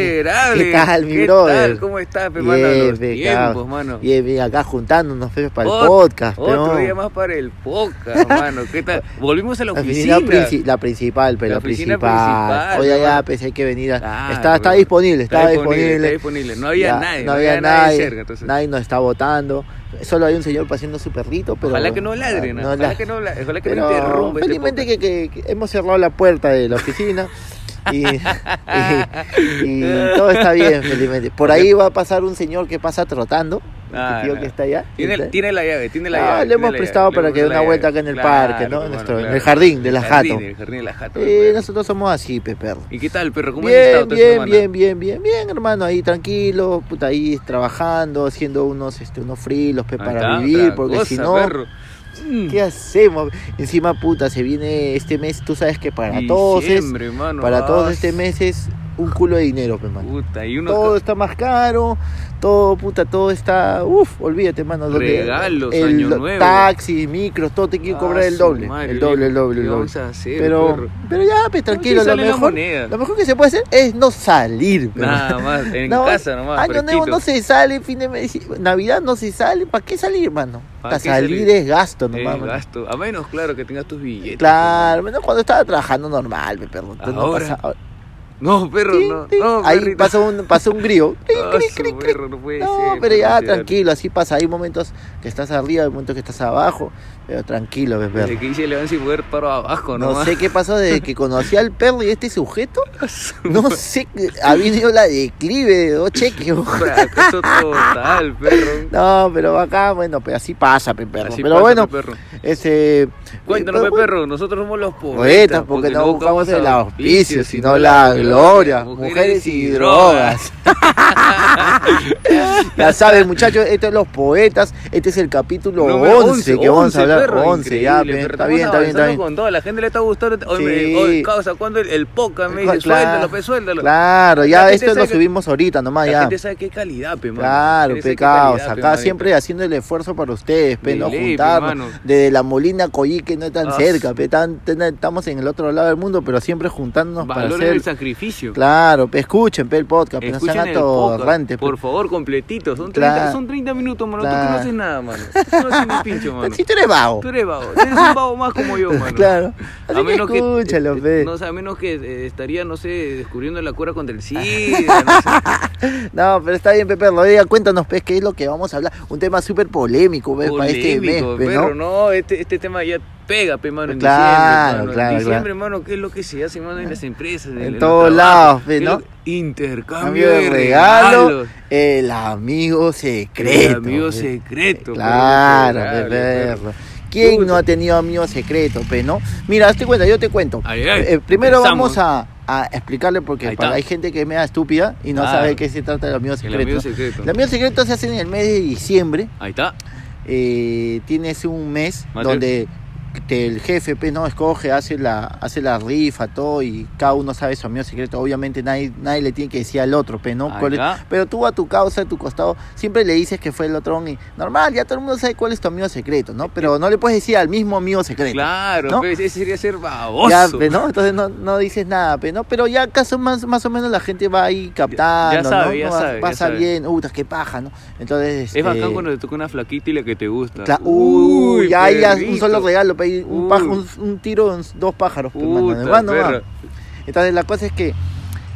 miserable. ¿Qué tal, mi ¿Qué brother? tal? ¿Cómo estás, pe, mano? Los pe, tiempos, cabrón. mano. Bien, bien, acá juntándonos pe, para el podcast. Otro día más para el podcast, mano. ¿Qué tal? Volvimos a la oficina. princi- la principal, pero La principal. principal, Oye, ya, hermano. pensé que venir. A... Claro, está, está disponible, Está está disponible, disponible. está disponible. No había Ya, nadie, No había nadie. cerca. Entonces, Nadie nos está votando. Solo hay un señor paseando su perrito, pero. ojalá que no ladren, no ojalá la- que no ojalá que Pero no interrumpa. este felizmente que, que- que hemos cerrado la puerta de la oficina y, y- y todo está bien, felizmente. Por ahí va a pasar un señor que pasa trotando, Ah, el tío que está allá. Tiene, ¿está? tiene la llave, tiene la Ah, llave. le hemos prestado llave, para que dé una vuelta acá en el Claro, parque, ¿no? hermano, Nuestro- en el jardín de la Jato. El jardín de la jato. Hermano. nosotros somos así, pe perro. ¿Y qué tal, perro? ¿Cómo has estado Bien, bien, bien, bien, bien, bien, hermano, ahí tranquilo, puta, ahí trabajando, haciendo unos, este, unos frilos, pe, para está, vivir, porque si no, perro. Mm. ¿qué hacemos? Encima, puta, se viene este mes, tú sabes que para todos es, mano. para todos este mes es un culo de dinero, pe, mano. Puta, y unos Todo está más caro, todo, puta, todo está, uff, olvídate, mano. Regalos, el, año nuevo. Taxis, micros, todo te quiere Ah, cobrar el doble, madre, el doble, el doble, ¿qué el doble. vamos a hacer, Pero, perro? pero ya, pues tranquilo, lo mejor, lo mejor que se puede hacer es no salir. pe, Nada más, en No, casa nomás. Año nuevo no se sale, fin de mes, Navidad no se sale, ¿para qué salir, mano? ¿Pa' Para salir, salir? es gasto nomás, mano. gasto. A menos, claro, que tengas tus billetes. Claro, menos cuando estaba trabajando normal, pe, perro. Entonces no Ahora, pasa- No, perro, no. Ahí pasó un, pasó un grillo. Ah, su perro, no puede No, ser, pero ya tranquilo, así pasa. Hay momentos que estás arriba, hay momentos que estás abajo, pero tranquilo, pe, perro. Desde que hice León sin poder paro abajo, No nomás. sé qué pasó desde que conocí al perro y este sujeto. No sé, ha venido la declive de dos cheques. Fracaso total, perro. No, pero acá, bueno, pues así pasa, pe, perro. Así pero pasa, bueno, pe, perro. ese. Cuéntanos, eh, pe, perro. Nosotros somos los poetas. Poetas, porque no buscamos el auspicio, sino la gloria, mujeres y drogas. Ya saben, muchachos, estos son los poetas. Este es el capítulo Número 11, que vamos a hablar. perro, 11, ya, increíble, pe, pero está bien, está bien, está bien. con todo, la gente le está gustando. Hoy, Sí. me, hoy causa, cuando el, el podcast me dice, Claro. suéltalo, pe, suéltalo. Claro, La ya esto lo que- subimos ahorita nomás, La ya. gente sabe qué calidad, pe, mano. Claro, La gente sabe qué pecados. calidad, pe, Acá siempre haciendo el esfuerzo para ustedes, pe, no juntarnos. Desde la Molina Coyí, que no es tan Ah, cerca, pe, tan- estamos en el otro lado del mundo, pero siempre juntándonos para hacer. el sacrificio. Claro, pe, escuchen pe, el podcast, pe, no sean atorrantes. Pe. por favor, completito. Son 30, Claro. son 30 minutos, mano. Tú Claro. que no haces nada, mano. Tú no haces ni pincho, mano. Si tú eres vago. Tú eres vago. Tú eres un vago más como yo, mano. Claro. Así A que menos que, escúchalo, eh, pe. no sé, a menos que eh, estaría, no sé, descubriendo la cura contra el SIDA, no sé. No, pero está bien, Pepe. Rodríguez, cuéntanos, pues, qué es lo que vamos a hablar. Un tema súper polémico, pe, para este mes, Polémico, pe, perro, ¿no? no, este, este tema ya pega, pe, mano, en Claro, diciembre, mano. claro, en diciembre, claro. mano, ¿qué es lo que se hace, mano, en las empresas? En todos lados, pe, ¿Qué es ¿no? Intercambio Cambio de de regalo, regalos. el amigo secreto. El amigo pe. secreto. Claro, pe, perro. ¿Quién no ha tenido amigo secreto, pe, no? Mira, hazte cuenta, yo te cuento. Ay, ay, Eh, primero vamos a, a explicarle porque para- hay gente que es media estúpida y no Ah. sabe de qué se trata el amigo El secreto. amigo ¿no? secreto. El amigo secreto se hace en el mes de diciembre. Ahí está. eh, tienes un mes donde el jefe pues, no escoge, hace la, hace la rifa, todo, y cada uno sabe su amigo secreto. Obviamente nadie, nadie le tiene que decir al otro, pues, ¿no? ¿Cuál es- pero tú a tu causa, a tu costado, siempre le dices que fue el otro y normal, ya todo el mundo sabe cuál es tu amigo secreto, ¿no? Pero no le puedes decir al mismo amigo secreto. Claro, ¿no? pues, ese sería ser baboso. Ya, pues, ¿no? Entonces no, no dices nada, pues, ¿no? Pero ya acaso más, más o menos la gente va ahí captando, sabe, ¿no? ya sabe, ya Pasa sabe. bien, uy, qué paja, ¿no? Entonces, Es bacán este, cuando te toca una flaquita y la que te gusta. Uy, ya, ya, un solo regalo, pe, un, pájaro, un, un tiro, en dos pájaros, pe, mano, de Puta, mano. Entonces la cosa es que,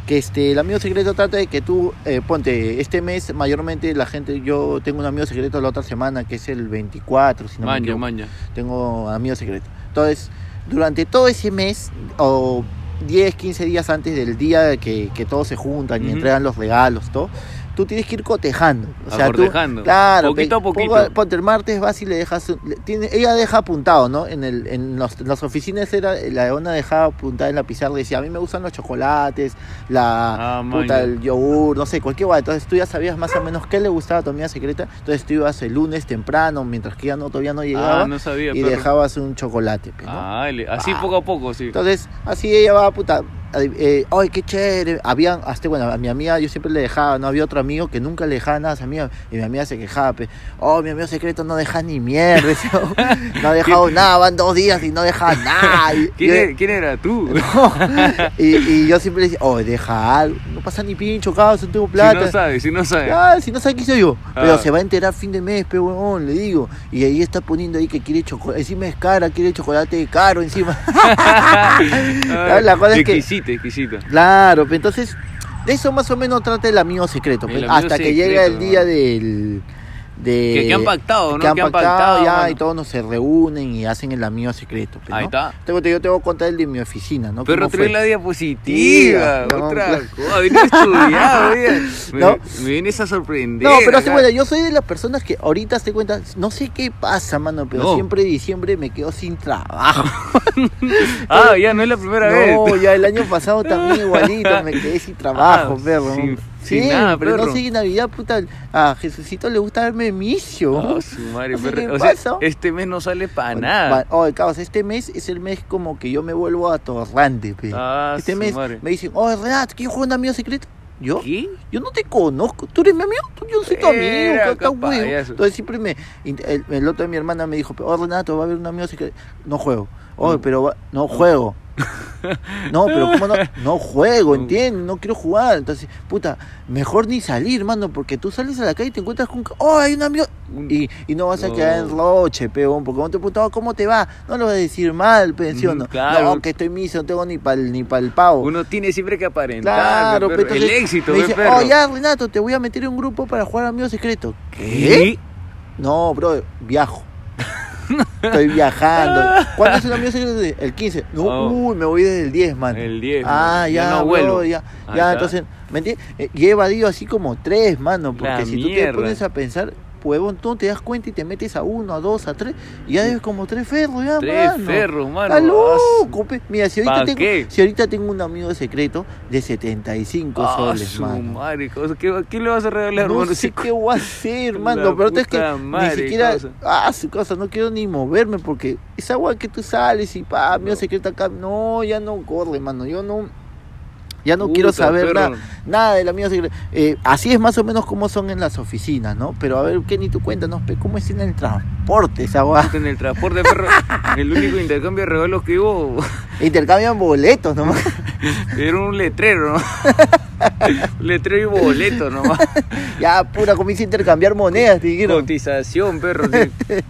que este, el amigo secreto trata de que tú, eh, ponte, este mes mayormente la gente, yo tengo un amigo secreto la otra semana que es el 24, si no me equivoco. maña. tengo amigo secreto. Entonces, durante todo ese mes, o 10, 15 días antes del día que, que todos se juntan y entregan los regalos, todo, tú tienes que ir cotejando. O sea, tú, claro, Poquito a poquito. pongo- ponte el martes vas y le dejas, le- tiene, ella deja apuntado, ¿no? En, el, en, los- en las oficinas era, la dona dejaba apuntada en la pizarra, decía, a mí me gustan los chocolates, la Ah, puta, el yogur, no sé, cualquier guay. Entonces tú ya sabías más o menos qué le gustaba a tu amiga secreta. Entonces tú ibas el lunes temprano, mientras que ella no, todavía no llegaba, Ah, no sabía, y perro. dejabas un chocolate, ¿no? Ah, así Ah. poco a poco, sí. Entonces, así ella va, puta, eh, ay, qué chévere. Habían, hasta bueno, a mi amiga yo siempre le dejaba, no había otro amigo que nunca le dejaba nada a esa amiga. Y mi amiga se quejaba, pe, oh, mi amigo secreto no deja ni mierda. decía, no ha dejado nada, van dos días y no deja nada. Y, ¿Quién, y- era, quién era tú? y, y yo siempre le decía, oh, deja algo, no pasa ni pincho, cabrón, no tengo Si plata. no sabes, si no sabes. Ah, si no sabe qué soy yo. Pero Ah. se va a enterar fin de mes, pe huevón, le digo. Y ahí está poniendo ahí que quiere chocolate. Encima es cara, quiere chocolate caro encima. La cosa es que- exquisito, exquisito. claro, entonces, de eso más o menos trata el amigo secreto. pe, El amigo hasta que llega el día ¿no? del. De, Que- que han pactado, ¿no? Que han Que han pactado, ya y todos nos se reúnen y hacen el amigo secreto. pe, Ahí ¿no? está. Tengo- yo te voy a contar el de mi oficina, ¿no? Pero ¿Cómo trae la diapositiva, No, otra cosa, vine estudiado, me, No. me vienes a sorprender. No, pero sí, acá. bueno, yo soy de las personas que ahorita te cuenta, no sé qué pasa, mano, pero No. siempre diciembre me quedo sin trabajo. Ah, ya no es la primera no, vez. ya el año pasado también igualito, me quedé sin trabajo, Ah, perro. sin- sí, sin nada, pero no perro. sé, en Navidad, puta, a Jesucito le gusta darme misio. Ah, su madre, No qué o sea, este mes no sale para nada. Oye, cabos, este mes es el mes como que yo me vuelvo atorrante, pe. Ah, este su mes madre. me dicen, oye, Renato, ¿quieres jugar un amigo secreto? ¿Yo? ¿Qué? Yo no te conozco, tú eres mi amigo, yo no soy tu amigo. Entonces siempre me, el, el otro de mi hermana me dijo, oh Renato, va a haber un amigo secreto, no juego, Mm. pero no juego, no, pero ¿cómo no? No juego, ¿entiendes? No quiero jugar, entonces, puta, mejor ni salir, mano, porque tú sales a la calle y te encuentras con, oh, hay un amigo, y, y no vas a No. quedar en roche, peón, porque cuando te preguntan, "Oh, ¿cómo te va? No lo vas a decir mal, pensión, Mm, no, claro. no, que estoy miso, no tengo ni para ni el pavo. Uno tiene siempre que aparentar. Claro, perro. pero el éxito, me dice, perro. oh ya Renato, te voy a meter en un grupo para jugar amigo secreto. ¿Qué? No, bro, viajo. Estoy viajando. ¿Cuándo es un amigo? El 15. No, Oh. uy, me voy desde el 10, man. El 10, Ah, ya, Ya no bro, vuelvo. ya. Ya, entonces, ¿me entiendes? Eh, y he evadido así como tres, mano, porque La si tú te mierda. pones a pensar, huevón, tú te das cuenta y te metes a uno, a dos, a tres, y ya debes como tres ferros, ya, Tres mano. ferros, mano. Está loco, pe. Mira, si ahorita, ¿Pa tengo, qué? si ahorita tengo un amigo secreto de 75 Ah, soles, su mano. madre, ¿qué, ¿qué le vas a regalar, No hermano? sé qué voy a hacer, La mano. Pero es que ni siquiera. cosa. Ah, su cosa, no quiero ni moverme porque esa agua que tú sales y pa, amigo No. secreto acá. No, ya no corre, mano. Yo no. Ya no quiero saber nada, del amigo secreto. Eh, así es más o menos como son en las oficinas, ¿no? Pero a ver, ¿qué ni tú cuéntanos? ¿Cómo es en el transporte esa agua? En el transporte, perro, el único intercambio de regalos que hubo Intercambian boletos nomás. era un letrero, ¿no? letrero y boleto nomás. ya, pura, comienza a intercambiar monedas, te dijeron. Cotización, perro. sí.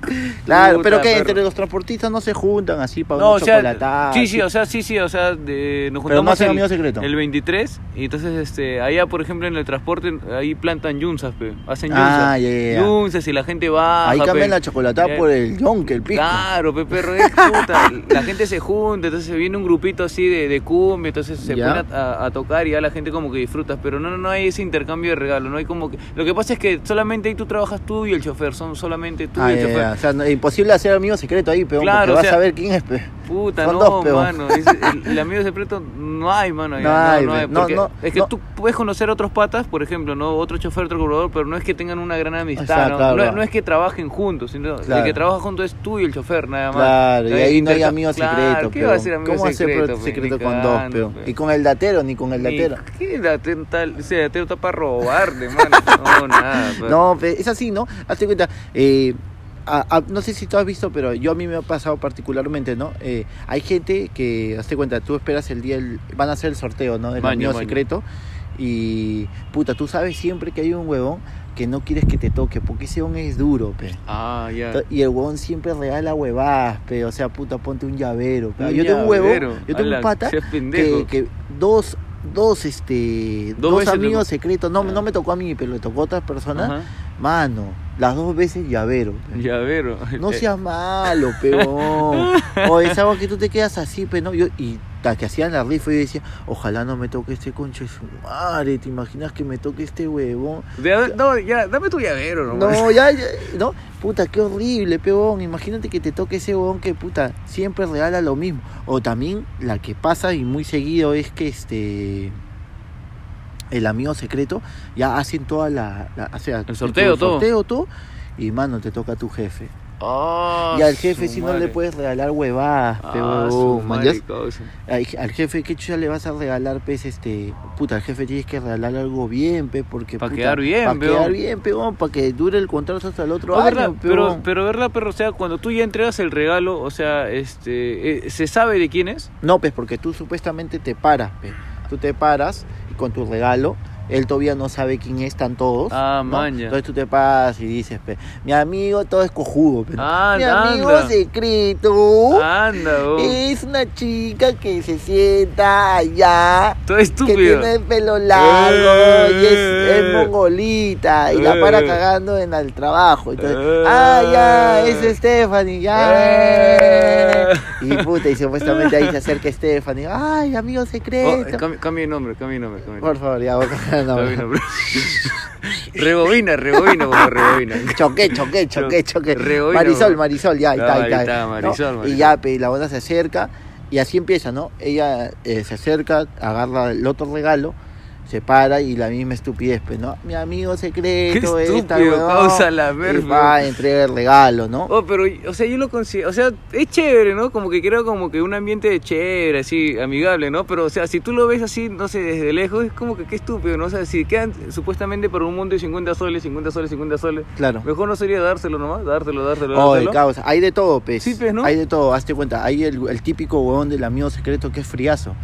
Claro, Puta, pero que entre los transportistas no se juntan así para No, una o sea, sí, sí, o sea, sí, sí, o sea, de, nos Pero no juntamos hacen el, amigo secreto. el 23 y entonces este allá, por ejemplo, en el transporte ahí plantan yunzas, pe, hacen Ah, yunzas. Yunzas y la gente va. Ahí cambian la chocolatada por el yonke, el pico. Claro, pe, perro, es puta. La gente se junta, entonces viene un grupito así de, de cumbia, entonces se pone a, a tocar y ya la gente como que disfruta, pero no, no, hay ese intercambio de regalos, no hay como que... Lo que pasa es que solamente ahí tú trabajas tú y el chofer, son solamente tú Ah, y el ya, chofer. O sea, no- imposible hacer amigo secreto ahí, peón, Claro, porque o vas sea, a ver quién es, pe. Puta, Son no, dos, peón. mano. ese- el, el amigo secreto no hay, mano. ya, No No, hay, no ve. hay. No, porque no, es que tú puedes conocer otros patas, por ejemplo, no otro chofer, otro cobrador, pero no es que tengan una gran amistad. ¿no? claro, no, claro. no es que trabajen juntos, sino Claro. el que trabaja junto es tú y el chofer, nada más. Claro, y ahí no hay amigo secreto, ¿Qué peón. va a ser amigo ¿Cómo hacer secreto? pe? secreto con dos, peón? Y con el datero, ni con el datero. ¿Qué Ese datero está para robarle, mano. No, nada. pe. No, pe, es así, ¿no? Hazte cuenta, eh, a- a- no sé si tú has visto, pero yo a mí me ha pasado particularmente, ¿no? Eh, hay gente que, hazte cuenta, tú esperas el día, el- van a hacer el sorteo, ¿no? Amigo maño. secreto. Y, puta, tú sabes siempre que hay un huevón que no quieres que te toque, porque ese huevón es duro, pe. Ah, ya. Y el huevón siempre regala huevadas, pe. O sea, puta, ponte un llavero. pe. Un yo tengo un llavero. yo tengo un pata que dos, dos, este, Dos amigos secretos. No, Ah. no me tocó a mí, pero le tocó a otras personas. Ajá. Mano, las dos veces llavero. pe. Llavero. No seas malo, peón. O es algo que tú te quedas así, pe, ¿no? Yo, y ta, que hacían la rifa, yo decía, ojalá no me toque este concho de su madre. ¿Te imaginas que me toque este huevón? no, ya, dame tu llavero, nomás. No, ya, ya, no, puta, qué horrible, peón. Imagínate que te toque ese huevón que, puta, siempre regala lo mismo. O también la que pasa y muy seguido es que este. El amigo secreto ya hacen toda la. la o sea, El sorteo, todo. sorteo, todo. Y mano, te toca a tu jefe. Ah, y al jefe si no le puedes regalar huevadas, Ah, causa. Al, al jefe, ¿qué chucha le vas a regalar, pues, este... Puta, al jefe tienes que regalar algo bien, pe, porque... Pa' puta, quedar bien, Pa' peón. quedar bien, peón, para que dure el contrato hasta el otro Oh, año, ¿verdad? Pero, pero verdad, pero, o sea, cuando tú ya entregas el regalo, o sea, este, eh, ¿se sabe de quién es? No, pues, porque tú supuestamente te paras, pe. Tú te paras con tu regalo... Él todavía no sabe quién están todos. Ah, ¿no? maña. Entonces tú te paras y dices, pe, mi amigo todo es cojudo, pe, ¿no? Ah, Mi anda. amigo secreto Anda, oh. es una chica que se sienta allá Todo que estúpido. tiene el pelo largo y es, Eh. es mongolita y la para Eh. cagando en el trabajo. Entonces, Eh. ah, ya, es Stephanie, ya. Eh. Y puta, y supuestamente ahí se acerca Stephanie. Ay, amigo Oh, secreto. cambia, cambia de nombre, cambia de nombre. Cambia Por favor, ya voy a nombre. de nombre. rebobina, rebobina, favor, rebobina. Choqué, choqué, choqué, choqué. Rebobina, Marisol. Marisol, ya, ahí Ah, está, ahí está. ¿no? Marisol, Y Marisol. ya, la buena se acerca y así empieza, ¿no? Ella eh, se acerca, agarra el otro regalo, se para y la misma estupidez, pues, ¿no? Mi amigo secreto, Qué esta, estúpido, huevón, causa la verga. va, entrega el regalo, ¿no? Oh, pero, o sea, yo lo considero, o sea, es chévere, ¿no? Como que creo como que un ambiente chévere, así, amigable, ¿no? Pero, o sea, si tú lo ves así, no sé, desde lejos, es como que qué estúpido, ¿no? O sea, si quedan supuestamente por un mundo de 50 soles, 50 soles, 50 soles, Claro. mejor no sería dárselo nomás, dártelo, dártelo, Oh, de dártelo. causa. Hay de todo, pues. Sí, pues, ¿no? Hay de todo, hazte cuenta. Hay el, el típico huevón del amigo secreto que es friazo.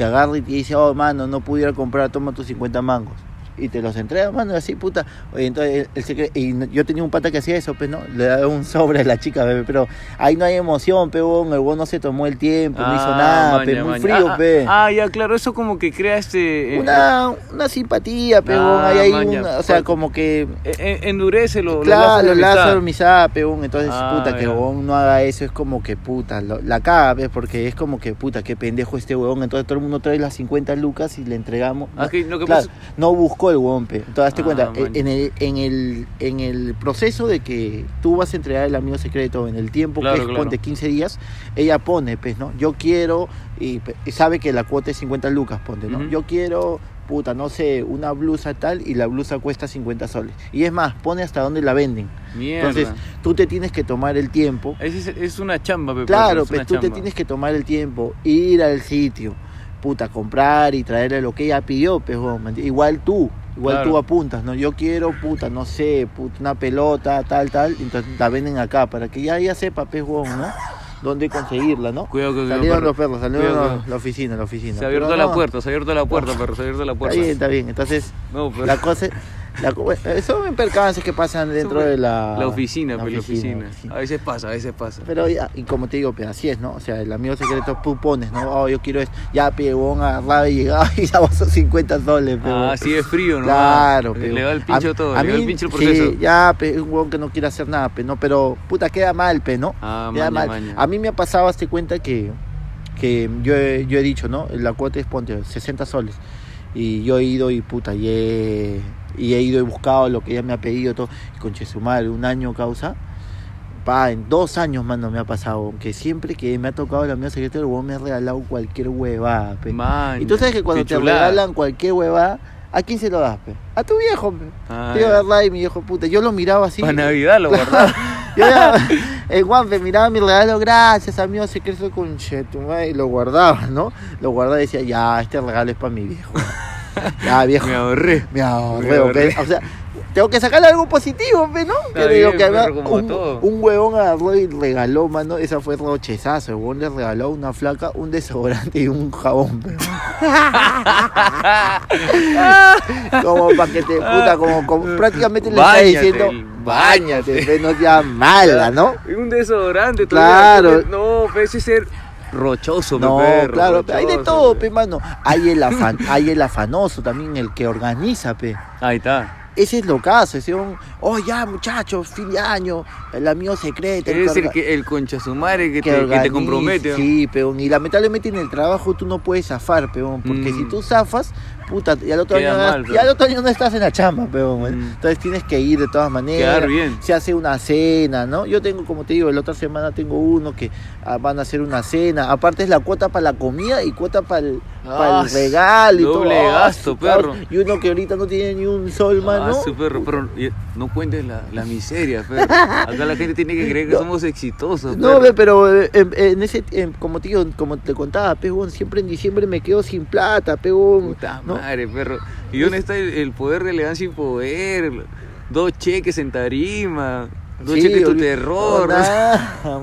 Que agarra y te dice, oh, mano, no pudiera comprar, toma tus 50 mangos. Y te los entrega, mano, así, puta. Oye, entonces, el, el secre- y yo tenía un pata que hacía eso, pues, ¿no? Le daba un sobre a la chica, bebé. Pero ahí no hay emoción, pe, huevón. El huevón no se tomó el tiempo, no hizo Ah, nada, maña, pe. Muy maña. frío, ah, pe. Ah, ah, ya, claro, eso como que crea este... eh, Una, una simpatía, pe, Ah. Ahí hay maña. una, o sea, como que... eh, eh, endurece lo, Claro, los lazos de amistad. peón. Entonces, Ah, puta, que huevón no haga eso es como que puta, lo- la caga. Porque es como que puta, qué pendejo este huevón. Entonces todo el mundo trae las 50 lucas y le entregamos. Ah, que lo que Claro, pasa- no buscó el huevón, pe. Entonces, hazte Ah, cuenta, en el, en, el, en el proceso de que tú vas a entregar el amigo secreto en el tiempo Claro, que es, claro. ponte 15 días, ella pone, pues, ¿no? Yo quiero, y, sabe que la cuota es 50 lucas, ponte, ¿no? Yo quiero, puta, no sé, una blusa tal y la blusa cuesta 50 soles. Y es más, pone hasta dónde la venden. Mierda. Entonces, tú te tienes que tomar el tiempo. es, es- una chamba, Claro, es pues tú te tienes que tomar el tiempo, ir al sitio, puta, comprar y traerle lo que ella pidió, pues, ¿me entiendes? igual tú, igual Claro. tú apuntas, ¿no? Yo quiero, puta, no sé, puta, una pelota, tal, tal, entonces la venden acá, para que ya ella sepa, huevón, ¿no? Dónde conseguirla, ¿no? Cuidado, cuidado, Salieron perro. los perros, salieron la oficina, la oficina. Se ha abierto la no, puerta, se ha abierto la puerta, perro, se ha abierto la puerta. Está bien, está bien, entonces, No, la cosa... La, co- son percances que pasan dentro de la... la oficina, pues, la oficina. oficina. A veces pasa, a veces pasa. Pero ya, y como te digo, pues así es, ¿no? O sea, el amigo secreto tú pones, ¿no? Oh, yo quiero esto. Ya, pegón, agarraba y llegaba y daba esos 50 soles, pero. Ah, sí es frío, ¿no? Claro, pero- le da el pincho a- todo, a le da el pincho el sí, proceso. ya, pe, es un huevón que no quiere hacer nada, pe, ¿no? Pero, puta, queda mal, pe, ¿no? Ah, Queda maña, mal. maña. A mí me ha pasado, hazte cuenta que, que yo, he, yo he dicho, ¿no? La cuota es, ponte, 60 soles. Y yo he ido y, puta, y he, y he ido y buscado lo que ella me ha pedido, todo. Y conche su madre, un año causa. Pa, en dos años, mano, me ha pasado. Que siempre que me ha tocado la mía secretaria, el me ha regalado cualquier huevada, pe. Maña, Y tú sabes que cuando te chulada. regalan cualquier huevada, ¿a quién se lo das, pe? A tu viejo, pe. Ah, digo, ya. verdad, y mi viejo puta. Yo lo miraba así. Para Navidad lo guardaba. Yo ya, el guape miraba mi regalo, gracias, amigo secreto con Chetumá, y lo guardaba, ¿no? Lo guardaba y decía, ya, este regalo es para mi viejo. Ya, viejo. Me ahorré. Me ahorré, Me. O sea, tengo que sacarle algo positivo, ¿no? Está Que digo que había un, huevón agarró y regaló, mano, esa fue rochezazo. El huevón le regaló a una flaca un desodorante y un jabón, como para que te puta, como, como prácticamente le está diciendo, báñate. bañate, no seas mala, ¿no? Un desodorante. Claro. No, pe, ese es ser rochoso, No, perro, claro, pe, hay de rochoso, todo, pe. mano. Hay el, afan, hay el afanoso también, el que organiza, pe. Ahí está. Ese es lo caso, ese un, oh ya muchachos, fin de año, el amigo secreto. Es el, que, el concha su madre que, te, que organiza, te compromete. Sí, peón. Y lamentablemente en el trabajo tú no puedes zafar, peón. Porque Mm. si tú zafas, puta, y al otro, Queda año, mal, y pero- al otro año no estás en la chamba, pero Mm. entonces tienes que ir de todas maneras. Quedar bien. Se hace una cena, ¿no? Yo tengo, como te digo, la otra semana tengo uno que ah, van a hacer una cena. Aparte es la cuota para la comida y cuota para el, Ah, el regalo y doble todo. Ah, gasto, perro. Y uno que ahorita no tiene ni un sol, mano. Ah, su perro, pero no cuentes la, la miseria, perro. Acá la gente tiene que creer que No. somos exitosos. No, perro. ve, pero eh, en, en ese, en- como te digo, como te contaba, pegón, siempre en diciembre me quedo sin plata, pegón. Puta ¿no? madre, perro. ¿Y dónde está el, el poder de elegancia y poder? Dos cheques en tarima. Dos Sí, tu terror. no.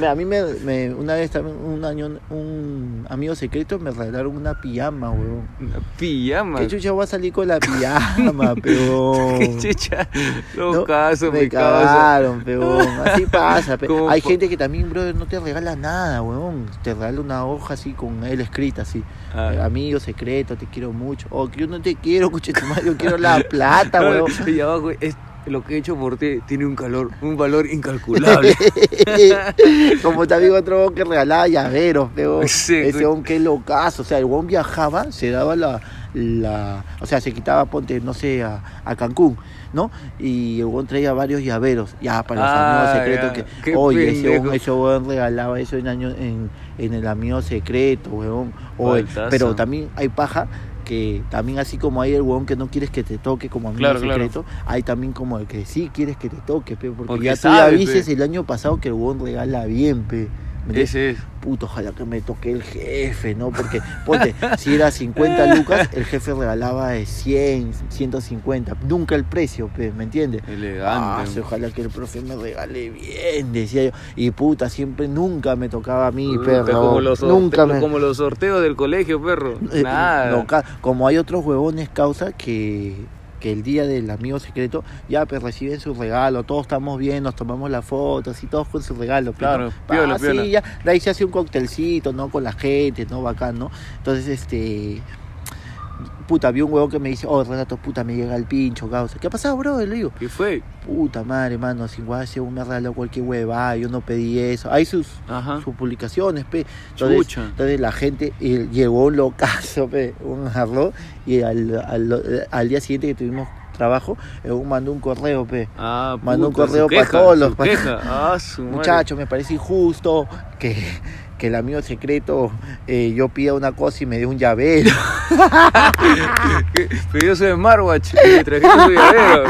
Me- A mí me, me- una vez también, un año, un amigo secreto me regalaron una pijama, weón. Una pijama. ¿Qué chucha voy a salir con la pijama, peón? Qué chicha. Los No, casos, me causa. cagaron, peón. Así pasa. Hay gente que también, brother, no te regala nada, weón. Te regala una hoja así con él escrita así. Ah. Eh, Amigo secreto, te quiero mucho. O que yo no te quiero, tu madre, yo quiero la plata, weón. Y abajo es lo que he hecho por ti tiene un calor, un valor incalculable. Como también otro que regalaba llaveros, peón. Sí, Ese weón que locazo. O sea, el weón viajaba, se daba la, la. O sea, se quitaba, ponte, no sé, a, a Cancún, ¿no? Y el weón traía varios llaveros, ya para los Ah, amigos secretos. ya. que Qué Oye, ese pendejo. weón, ese weón regalaba eso en, año, en, en el amigo secreto, weón. Oye, pero también hay paja que también así como hay el weón que no quieres que te toque como amigo Claro, claro. secreto, hay también como el que sí quieres que te toque, pe, porque, Porque ya tú sabe, pe. dices el año pasado que el weón regala bien, pe. Ese es. Puto, ojalá que me toque el jefe, ¿no? Porque, ponte, si era 50 lucas, el jefe regalaba de 100, 150, nunca el precio, pe, ¿me entiendes? Ah, Elegante. sí, ojalá que el profe me regale bien, decía yo. Y puta, siempre nunca me tocaba a mí, perro. como, los nunca me... como los sorteos del colegio, perro. Eh, Nada. no, como hay otros huevones causa que, que el día del amigo secreto ya pues reciben su regalo, todos estamos bien, nos tomamos la foto, así todos con su regalo. pues, Claro, ¿no? piola, Ah, sí, ya, de ahí se hace un coctelcito, ¿no? Con la gente, ¿no? Bacán, ¿no? Entonces, este... Puta, vi un huevón que me dice, oh, Renato, puta, me llega el pincho, causa. ¿Qué ha pasado, bro? Le digo, ¿Qué fue? puta madre, mano, sin guay, si me regaló cualquier hueva, yo no pedí eso. Hay sus, Ajá. sus publicaciones, pe. Entonces, entonces la gente y llegó un locazo, pe, un jarro, y al, al, al día siguiente que tuvimos trabajo, mandó un correo, pe. Ah, Mandó un correo para todos los-. Ah, su madre. Muchacho, me parece injusto que, que el amigo secreto eh, yo pida una cosa y me dé un llavero. Pero yo soy de Smartwatch y me trajiste su llavero.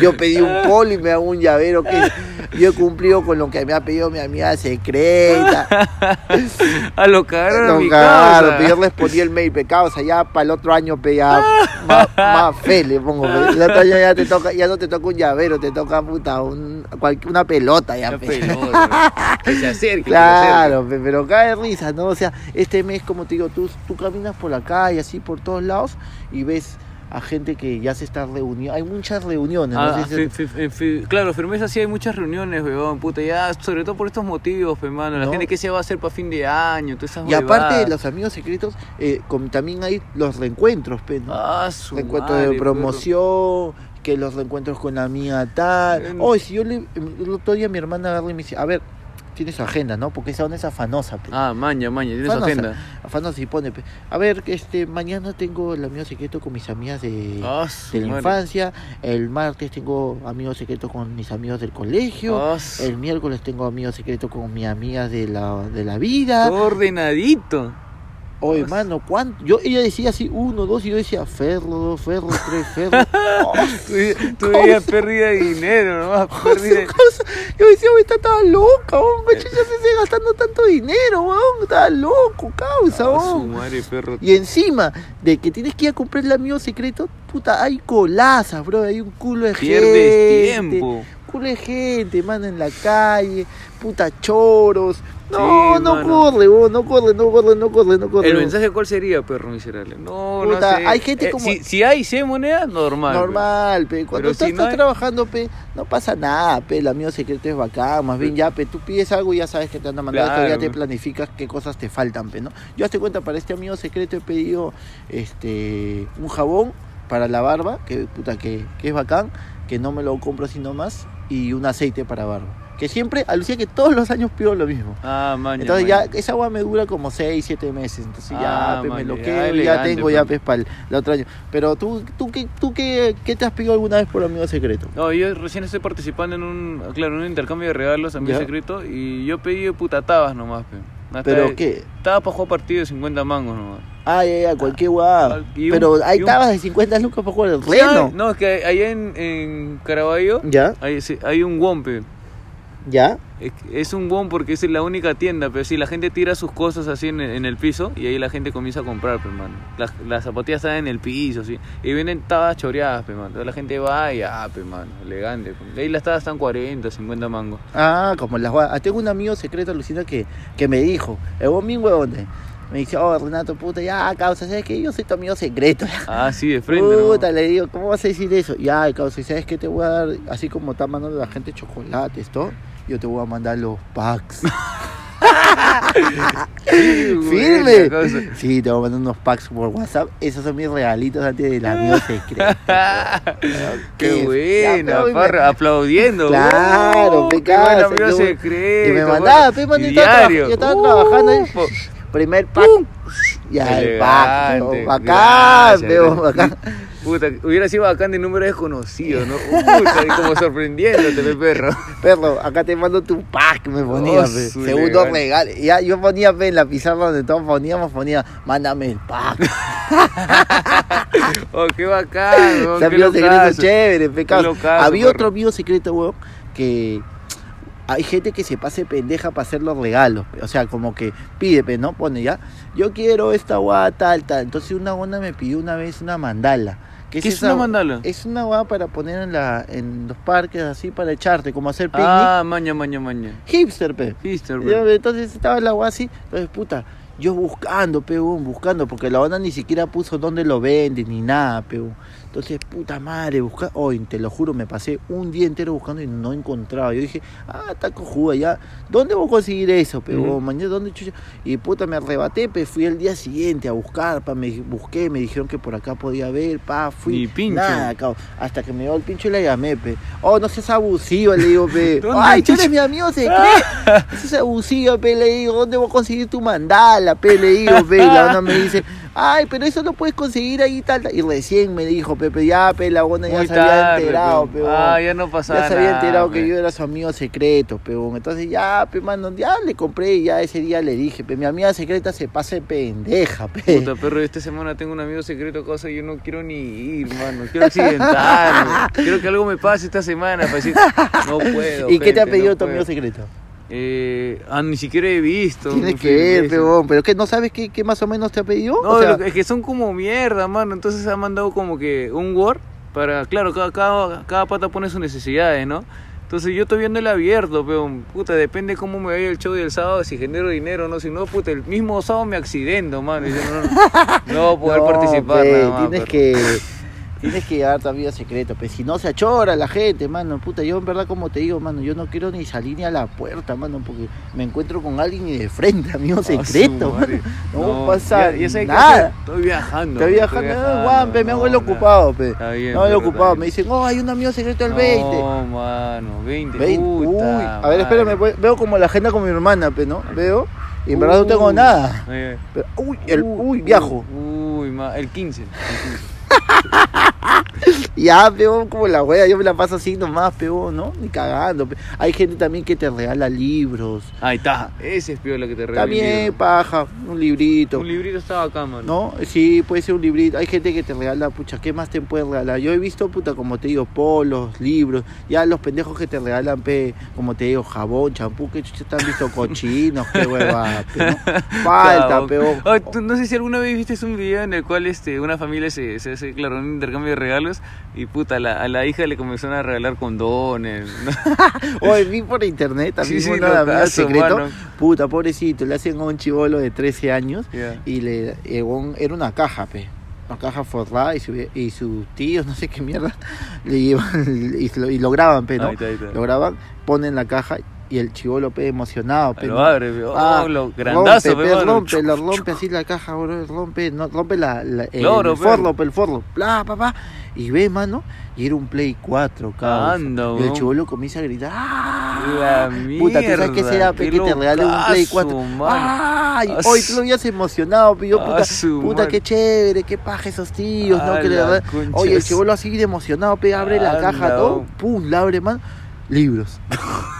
Yo pedí un polo y me hago un llavero que yo he cumplido con lo que me ha pedido mi amiga secreta. A lo cagaron a causa. pero yo respondí el mail, pecado, o sea, ya para el otro año, pe, ya más, más fe le pongo, pe. el otro año ya te toca, ya no te toca un llavero, te toca puta, un, una pelota ya, Ya pe. pelota, que se acerque. que se Claro, pe, pero cae risa, ¿no? O sea, este mes, como te digo, tú, tú caminas por la calle, así por todos lados, y ves a gente que ya se está reuniendo. Hay muchas reuniones, Ah, no si- fi- fi- fi- claro, firmeza sí hay muchas reuniones, weón, puta, ya, sobre todo por estos motivos, pe, mano, la No. gente que se va a hacer para fin de año, todas esas Y aparte de los amigos secretos, eh, también hay los reencuentros, pe, ¿no? Ah, su reencuentros madre, de promoción, que los reencuentros con la amiga tal. Hoy, si yo le. El otro día mi hermana agarra y me dice, a ver, tiene su agenda, ¿no? Porque esa onda es afanosa, pe. perro. Ah, maña, maña, tienes Afanosa, agenda. Afanosa y pone, pe. A ver, este, mañana tengo el amigo secreto con mis amigas de. Ah, su de la madre. infancia, el martes tengo amigos secretos con mis amigos del colegio, Ah, su- el miércoles tengo amigos secretos con mis amigas de la, de la vida, ordenadito. Oye, mano, ¿cuánto? Yo, ella decía así, uno, dos, y yo decía, ferro, dos, ferro, tres, ferro. Oh, Tú, tú ¿Cómo veías pérdida de dinero, ¿no? Pérdida... Yo decía, güey, está tan loca, weón, coche, ya se sigue gastando tanto dinero, weón, está loco, causa, weón. madre, perro. Y encima de que tienes que ir a comprar el amigo secreto, puta, hay colazas, bro, hay un culo de Pierdes gente. tiempo. Culo de gente, mano, en la calle, puta, choros. No, Sí, no mano. corre, weón, no corre, no corre, no corre, no corre. ¿El mensaje cuál sería, perro miserable? No, Puta, no sé. hay gente Eh, Si, si hay 100 monedas, normal. Normal, pe. Cuando estás hay- trabajando, pe, no pasa nada, pe. El amigo secreto es bacán. Más bien, ya, pe, tú pides algo y ya sabes que te van a mandar esto, ya te planificas qué cosas te faltan, pe, ¿no? Yo hazte cuenta, para este amigo secreto he pedido este un jabón para la barba, que puta, que, que es bacán, que no me lo compro así nomás, y un aceite para barba. Que siempre, alucina que todos los años pido lo mismo. Ah, maña. Entonces maña. ya, esa agua me dura como 6, 7 meses. Entonces Ah, ya, pe, me man, lo ya, quedo y ya elegante, tengo ya pues. pues, para el, otro año. Pero tú, tú, qué, tú qué, qué te has pedido alguna vez por amigo secreto? No, yo recién estoy participando en un, claro, en un intercambio de regalos a mi Ya. secreto y yo pedí puta tabas nomás, pe. ¿Pero qué? Tabas para jugar partido de 50 mangos nomás. Ah, ya, ya, cualquier guau. un- Pero hay un- tabas de 50 lucas para jugar el reno. No, es que allá en, en Caraballo ¿Ya? hay, sí, hay un Wompe. ¿Ya? Es, un WOM porque es la única tienda, pero sí, la gente tira sus cosas así en, el- en el piso y ahí la gente comienza a comprar, pues, mano. Las, las zapatillas están en el piso, sí. Y vienen tabas choreadas, mano. Entonces la gente va y, ah, pues, mano, elegante. Ahí las tabas están 40, 50 mangos. Ah, como las guau. Ah, tengo un amigo secreto, Lucina, que, que me dijo, el buen bien huevón, me dice, oh, Renato, puta, ya, causa, ¿sabes qué? Yo soy tu amigo secreto. Ah, sí, de frente, ¿no? Puta, le digo, ¿cómo vas a decir eso? Ya, causa, ¿y ¿sabes qué? Te voy a dar, así como está mandando la gente chocolates, ¿no? Yo te voy a mandar los packs. ¡Firme! Sí, te voy a mandar unos packs por WhatsApp. Esos son mis regalitos antes del amigo secreto. Qué parra, aplaudiendo. Claro, Uh, pe, qué buen casa, amigo buen- secreto. Y me bueno. mandaba, pe, yo traba- Diario. yo estaba Uh, trabajando. ahí. po- Primer pack. Ya, el pack. Bacán, bacán. Puta, hubiera sido bacán de número desconocido, ¿no? Puta, y como sorprendiéndote, pe, perro. Perro, acá te mando tu pack, me ponía, Oh, pe. Segundo regalo. Ya, yo ponía, pe, en la pizarra donde todos poníamos, ponía, mándame el pack. Oh, qué bacán, weón, qué secreto chévere, pecado. Había perro. otro amigo secreto, weón, que hay gente que se pase pendeja para hacer los regalos. O sea, como que pide, pe, ¿no? Pone ya, yo quiero esta guada tal, tal. Entonces una onda me pidió una vez una mandala. ¿Qué es esa una mandala? Es una guada para poner en, la, en los parques, así, para echarte, como hacer picnic. Ah, maña, maña, maña. Hipster, pe. Yo, bro. entonces estaba la agua así, entonces puta, yo buscando, peón, buscando, porque la banda ni siquiera puso dónde lo venden ni nada, peón. Entonces, puta madre, busca, hoy te lo juro, me pasé un día entero buscando y no encontraba. Yo dije, ah, está cojuda ya, ¿dónde voy a conseguir eso, peón? Ujú. Mañana, ¿dónde chucha? Y puta, me arrebaté, pe, fui el día siguiente a buscar, pa, me busqué, me dijeron que por acá podía ver, pa, fui. Ni pincho. Nada, cabrón. hasta que me dio el pincho y le llamé, pe. Oh, no seas abusivo, le digo, pe. ¿Dónde, Ay, tú eres mi amigo secreto. Eso es abusivo, pe, le digo, ¿dónde voy a conseguir tu mandala, pe? Le digo, la onda me dice, ay, pero eso lo puedes conseguir ahí, tal, tal. Y recién me dijo, Pepe, ya, pe, la onda ya Muy se había enterado, pe. pe. Ah, ya no pasaba Ya se había nada, enterado pe. que yo era su amigo secreto, peón. Entonces ya, pe, mano, ya le compré y ya ese día le dije, pe, mi amiga secreta se pasa de pendeja, pe. Puta perro, esta semana tengo un amigo secreto, cosa y yo no quiero ni ir, mano. Quiero accidentarme. quiero que algo me pase esta semana para decir, no puedo. ¿Y qué te ha pedido no tu amigo secreto? Eh, ah, ni siquiera he visto. Tienes que sé, ver, eso. peón. ¿Pero qué? ¿No sabes qué, qué más o menos te ha pedido? No, O sea, lo que- es que son como mierda, mano. Entonces ha mandado como que un Word para, claro, cada, cada, cada pata pone sus necesidades, ¿no? Entonces yo estoy viendo el abierto, pero puta, depende cómo me vaya el show del sábado, si genero dinero o no. Si no, puta, el mismo sábado me accidento, mano. Y yo no, no, voy a poder no, participar pe, nada más. Tienes que... Tienes que llevar tu amigo secreto, pues si no se achora la gente, mano, puta, yo en verdad como te digo, mano, yo no quiero ni salir ni a la puerta, mano, porque me encuentro con alguien y de frente, amigo Ah, secreto, mano. No, pasa ya- nada. Estoy viajando. Estoy viajando, no, Juan, pe, me hago el no, ocupado, pe. Está bien, hago el ocupado, me dicen, oh, hay un amigo secreto el 20. No, mano, 20. 20. Uy, puta a ver, espérame, voy- veo como la agenda con mi hermana, pe, ¿no? Veo, y en verdad no tengo Uy. nada. Pero, uy, el, Uy, uy, viajo. Uy, ma- el 15. el 15. Ya, peón, como la wea, yo me la paso así nomás, peón, ¿no? Ni cagando. Hay gente también que te regala libros. Ahí está. Ese es piola que te regala. También, paja, un librito. Un librito estaba acá, mano. ¿No? Sí, puede ser un librito. Hay gente que te regala, pucha, ¿qué más te pueden regalar? Yo he visto, puta, como te digo, polos, libros. Ya los pendejos que te regalan, pe, como te digo, jabón, champú, que chucha te han visto cochinos, qué hueva, pe, ¿no? Falta, peón. Tú- no sé si alguna vez viste un video en el cual este, una familia se, se hace, claro, un intercambio regalos y puta, a la, a la hija le comenzaron a regalar condones. Oye, vi por internet también Sí, sí, una secreto. mano. Puta, pobrecito, le hacen a un chivolo de 13 años y le eh, era una caja, pe. Una caja forrada y, su- y sus tíos, no sé qué mierda, le llevan y, lo, y lo graban, pe, ¿no? Lo graban, ponen la caja y el chivolo pe emocionado, pe, Lo abre, pe. Oh, Ah, lo grandazo, rompe, pe, pe, mano. rompe, lo rompe así la caja, bro, rompe, no, rompe la, la- el, Loro, pe. forro, pe, el forro, bla, papá, y ve, mano, y era un Play 4, cabrón. Anda, y el chivolo comienza a gritar, ¡ah! La Puta, ¿tú sabes qué mierda, será, pe, que te regale un Play locazo, 4? mano. ¡Ay! Ah, Hoy tú lo habías emocionado, pe, yo, puta, puta, qué chévere, qué paja esos tíos, ¿no? Que le Oye, el chivolo así de emocionado, pe, abre la caja, todo, pum, la abre, man, libros.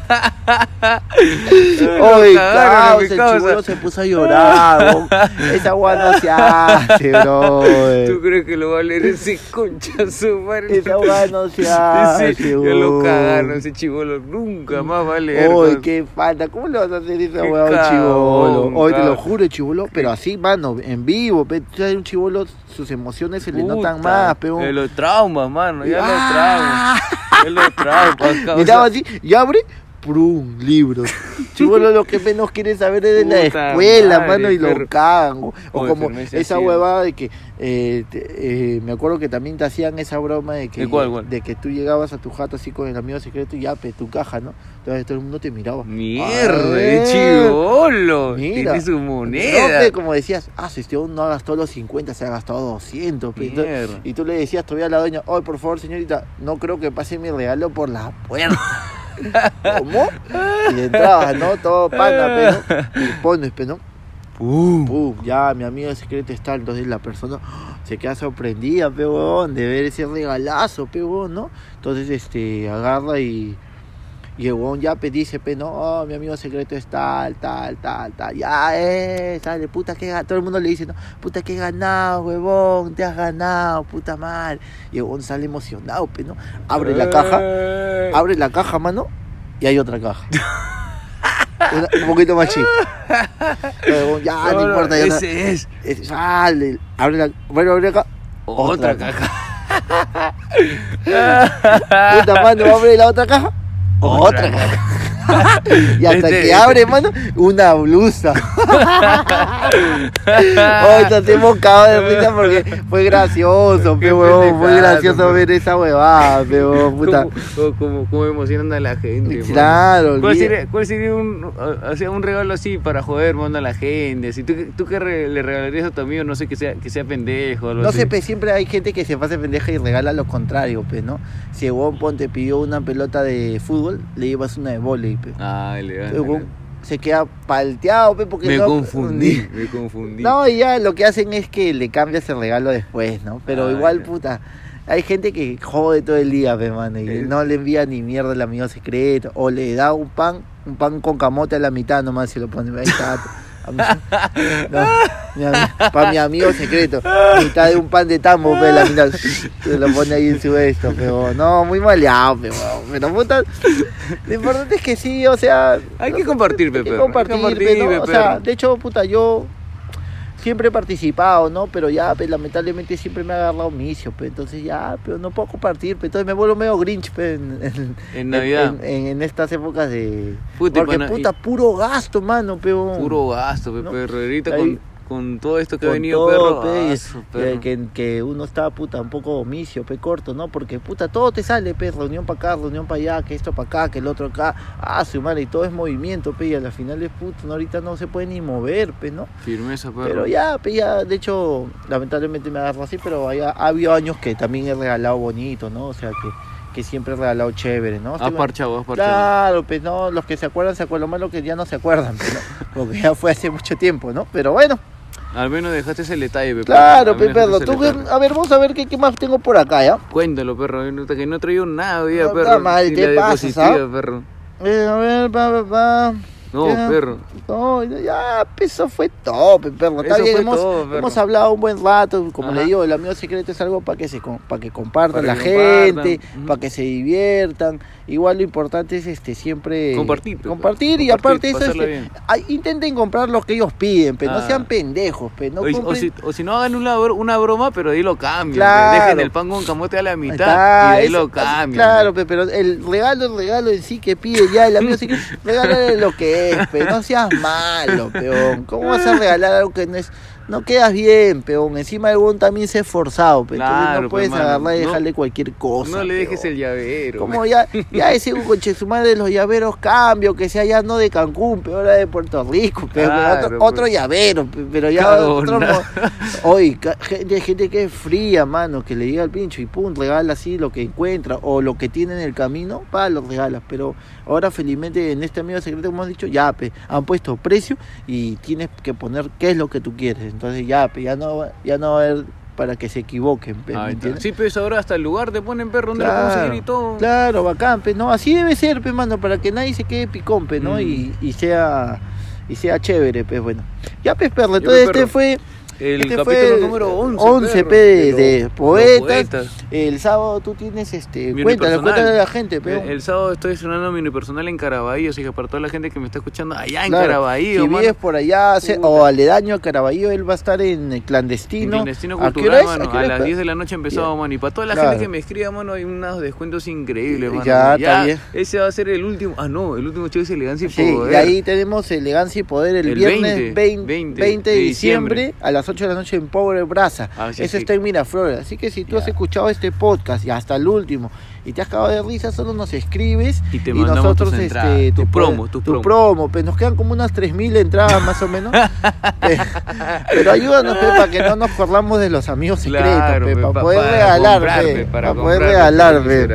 Oye, mi el chivolo se puso a llorar. Esa agua no se hace, bro. ¿Tú crees que lo va a leer ese concha su madre? Esa agua no se hace, ya lo cagaron, ese chivolo nunca más va a leer. Oye, qué falta, ¿cómo le vas a hacer esa weá a un cagón, chivolo? Oye, te lo cabrón. juro, chivolo, pero así, mano, en vivo, pe, un chivolo, sus emociones se le notan más, peón. eh, Los traumas, mano, ya Ah. los traumas. Ya los traumas. Miraba así, y abre, prum, libros. Chivolo lo que menos quiere saber es de la escuela, madre, mano, y lo perro. cagan. O, como pero esa huevada de que, eh, te- eh, me acuerdo que también te hacían esa broma de que, ¿De cuál, cuál? de que tú llegabas a tu jato así con el amigo secreto y ya, pe, tu caja, ¿no? Entonces todo el mundo te miraba. Mierda, chivolo. Mira. Tiene su No, moneda. pe, como decías, ah, si este no ha gastado los 50, se ha gastado 200. pe. Entonces- y tú le decías todavía a la doña, oye, por favor, señorita, no creo que pase mi regalo por la puerta. ¿Cómo? Y entrabas, ¿no? Todo pana, pe, ¿no? Y pones, pe, ¿no? Pum. Pum, ya, mi amigo secreto está, entonces la persona se queda sorprendida, pe, de ver ese regalazo, pe, ¿no? Entonces, este, agarra y... Y el huevón ya pe, dice, pe, no, oh, mi amigo secreto es tal, tal, tal, tal, ya, eh, sale, puta, que Todo el mundo le dice, no, puta, que ganado, huevón, te has ganado, puta madre. Y el huevón sale emocionado, pe, ¿no? Abre la caja, Eh. abre la caja, mano, y hay otra caja. Una- un poquito más. El huevón, Ya, no, No, no, importa, ya. Ese es. Es- Sale, abre la, bueno, abre acá. Otra, Otra caja. Puta mano, abre la otra caja. Otra, Otra. y hasta Este- que abre, mano, una blusa. Hoy nos hemos cagado de risa porque fue gracioso, pe huevón. Fue gracioso ver esa huevada, pe huevón, puta. ¿Cómo, cómo, cómo emocionan a la gente? Claro, ¿Cuál sería, cuál sería un, o sea, un regalo así para joder mano, a la gente? Si tú, tú qué re- le regalarías a tu amigo, no sé, que sea, que sea pendejo algo No así. sé, pe, siempre hay gente que se pasa pendeja y regala lo contrario, pe, ¿no? Si el huevón ponte pidió una pelota de fútbol, le llevas una de pe. Ah, elegante. Se queda palteado, pe, porque Me no- confundí, me confundí. No, y ya lo que hacen es que le cambias el regalo después, ¿no? Pero Ah, igual, ya. puta, hay gente que jode todo el día, pe, mano, y Eh. no le envía ni mierda al amigo secreto, o le da un pan, un pan con camote a la mitad nomás se lo pone, ahí está. No, mi para mi amigo secreto, mitad de un pan de tambo, pe, la mitad, se lo pone ahí en su esto, pero no, muy maleado, pero, pero puta, lo importante es que sí, o sea, Hay que compartir, pe, hay que compartir, pe, O sea, de hecho, puta, yo siempre he participado, ¿no? Pero ya, pe, lamentablemente siempre me ha agarrado micio, pe, entonces ya, pero no puedo compartir, pe, entonces me vuelvo medio grinch, pe, en, en- En Navidad. en, estas épocas de... Puta, Porque, pana- puta, puro gasto, mano, pero... Puro gasto, pe, ¿no? perro. Ahorita con, con todo esto que ha con venido, todo, perro. pe, y- ah, perro. que, que uno está puta un poco micio, pe corto, ¿no? Porque puta todo te sale, pe, reunión para acá, reunión para allá, que esto para acá, que el otro acá, ah, su madre, y todo es movimiento, pe, y a la final es puta, ¿no? ahorita no se puede ni mover, pe, ¿no? Firmeza, perro. Pero ya, pe, ya, de hecho, lamentablemente me agarro así, pero haya- ha habido años que también he regalado bonito, ¿no? O sea, que, que siempre he regalado chévere, ¿no? Estoy- parchado, has parchado. Claro, pues no, los que se acuerdan se acuerdan, lo malo que ya no se acuerdan, pero, porque ya fue hace mucho tiempo, ¿no? Pero bueno, Al menos dejaste ese detalle, pe, claro, perro. pe, perro. Tú, que- a ver, vamos a ver qué, qué más tengo por acá, ¿ya? Cuéntalo, perro. Que no, he traído nada hoy día, No, perro. la pasas, diapositiva, ¿ah? perro. Eh, a ver, va, va, va. No, Ya. perro. No, ya, pues, eso fue todo, pe, perro. Está bien, hemos, todo, perro. hemos hablado un buen rato. Como Ajá. le digo, el amigo secreto es algo para que se para que compartan Para la que gente, para que se diviertan. Igual lo importante es este siempre Compartir, compartir y aparte eso este, intenten comprar lo que ellos piden, pero no Ah. sean pendejos, pe, no o, si, o si no hagan una, una broma, pero ahí lo cambian. Claro. Dejen el pan con camote a la mitad está, y ahí eso- lo cambian. Claro, pe. pe, pero el regalo, el regalo en sí que pide ya el amigo secreto, regálale lo que es, pe, no seas malo, peón. ¿Cómo vas a regalar algo que no es, no quedas bien, peón. Encima el huevón también se ha esforzado, pe. Entonces Claro, no puedes agarrar y No- dejarle cualquier cosa. No le dejes peón. el llavero. Como ya, ya ese coche su madre de los llaveros cambio, que sea ya no de Cancún, pero ahora de Puerto Rico, Claro, otro, pues. otro llavero, pe- pero ya otro ca- gente, gente que es fría, mano, que le llega al pincho y pum, regala así lo que encuentra o lo que tiene en el camino, pa, lo regalas. Pero ahora felizmente en este amigo secreto hemos dicho, ya, pe, han puesto precio y tienes que poner qué es lo que tú quieres. Entonces ya, ya no, va- ya no va a haber para que se equivoquen, ¿me entiendes? Sí, pues ahora hasta el lugar te ponen perro donde lo conseguir y todo. Claro, bacán, pe, no, así debe ser, pe, mano, para que nadie se quede picón, pe, ¿no? Mm. Y, y sea y sea chévere, pues bueno. Ya, pues, perro, entonces este perro. fue El este capítulo fue número 11. 11, perro, pe, de, los- de los poetas. El sábado tú tienes, este, cuéntale, cuéntale a la gente, pe. El, el sábado estoy estrenando mi unipersonal en Caraballo, así que para toda la gente que me está escuchando allá en Claro, Caraballo, si mano, vives por allá o aledaño a Caraballo, él va a estar en el en clandestino. clandestino ¿A qué cultural, es? mano, ¿A a las es? 10 de la noche empezado, mano. Y para toda la Claro. gente que me escriba, mano, hay unos descuentos increíbles, mano. Ya, está bien. Ese va a ser el último. Ah, no, el último show es elegancia y Sí, poder. y ahí tenemos elegancia y poder el, El viernes 20, 20, 20 20 de diciembre. a las 8 de la noche en Power Brasa. Ah, sí, Eso sí. está en Miraflores. Así que si tú has escuchado este podcast y hasta el último y te has acabado de risa, solo nos escribes Y te nosotros tus este, promos, tus tu promo, pues nos quedan como unas 3000 entradas más o menos. Eh, Pero ayúdanos pe, para que no nos corramos de los amigos secretos, Claro, pe, pe, para pa- poder para regalar, para, para poder regalar, bien,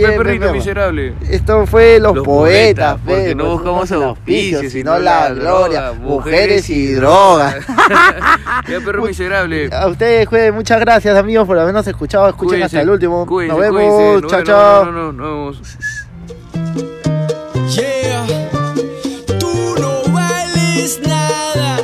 pe, perrito miserable. Esto fue Los, Los Poetas, Poetas, porque no pues, buscamos auspicios, sino la gloria, mujeres y drogas. ya, perro miserable. A ustedes, jueves, muchas gracias, amigos, por habernos escuchado. Escuchen hasta el último. Nos vemos. chao, chao. No, no, no, no. Yeah, tú no vales nada.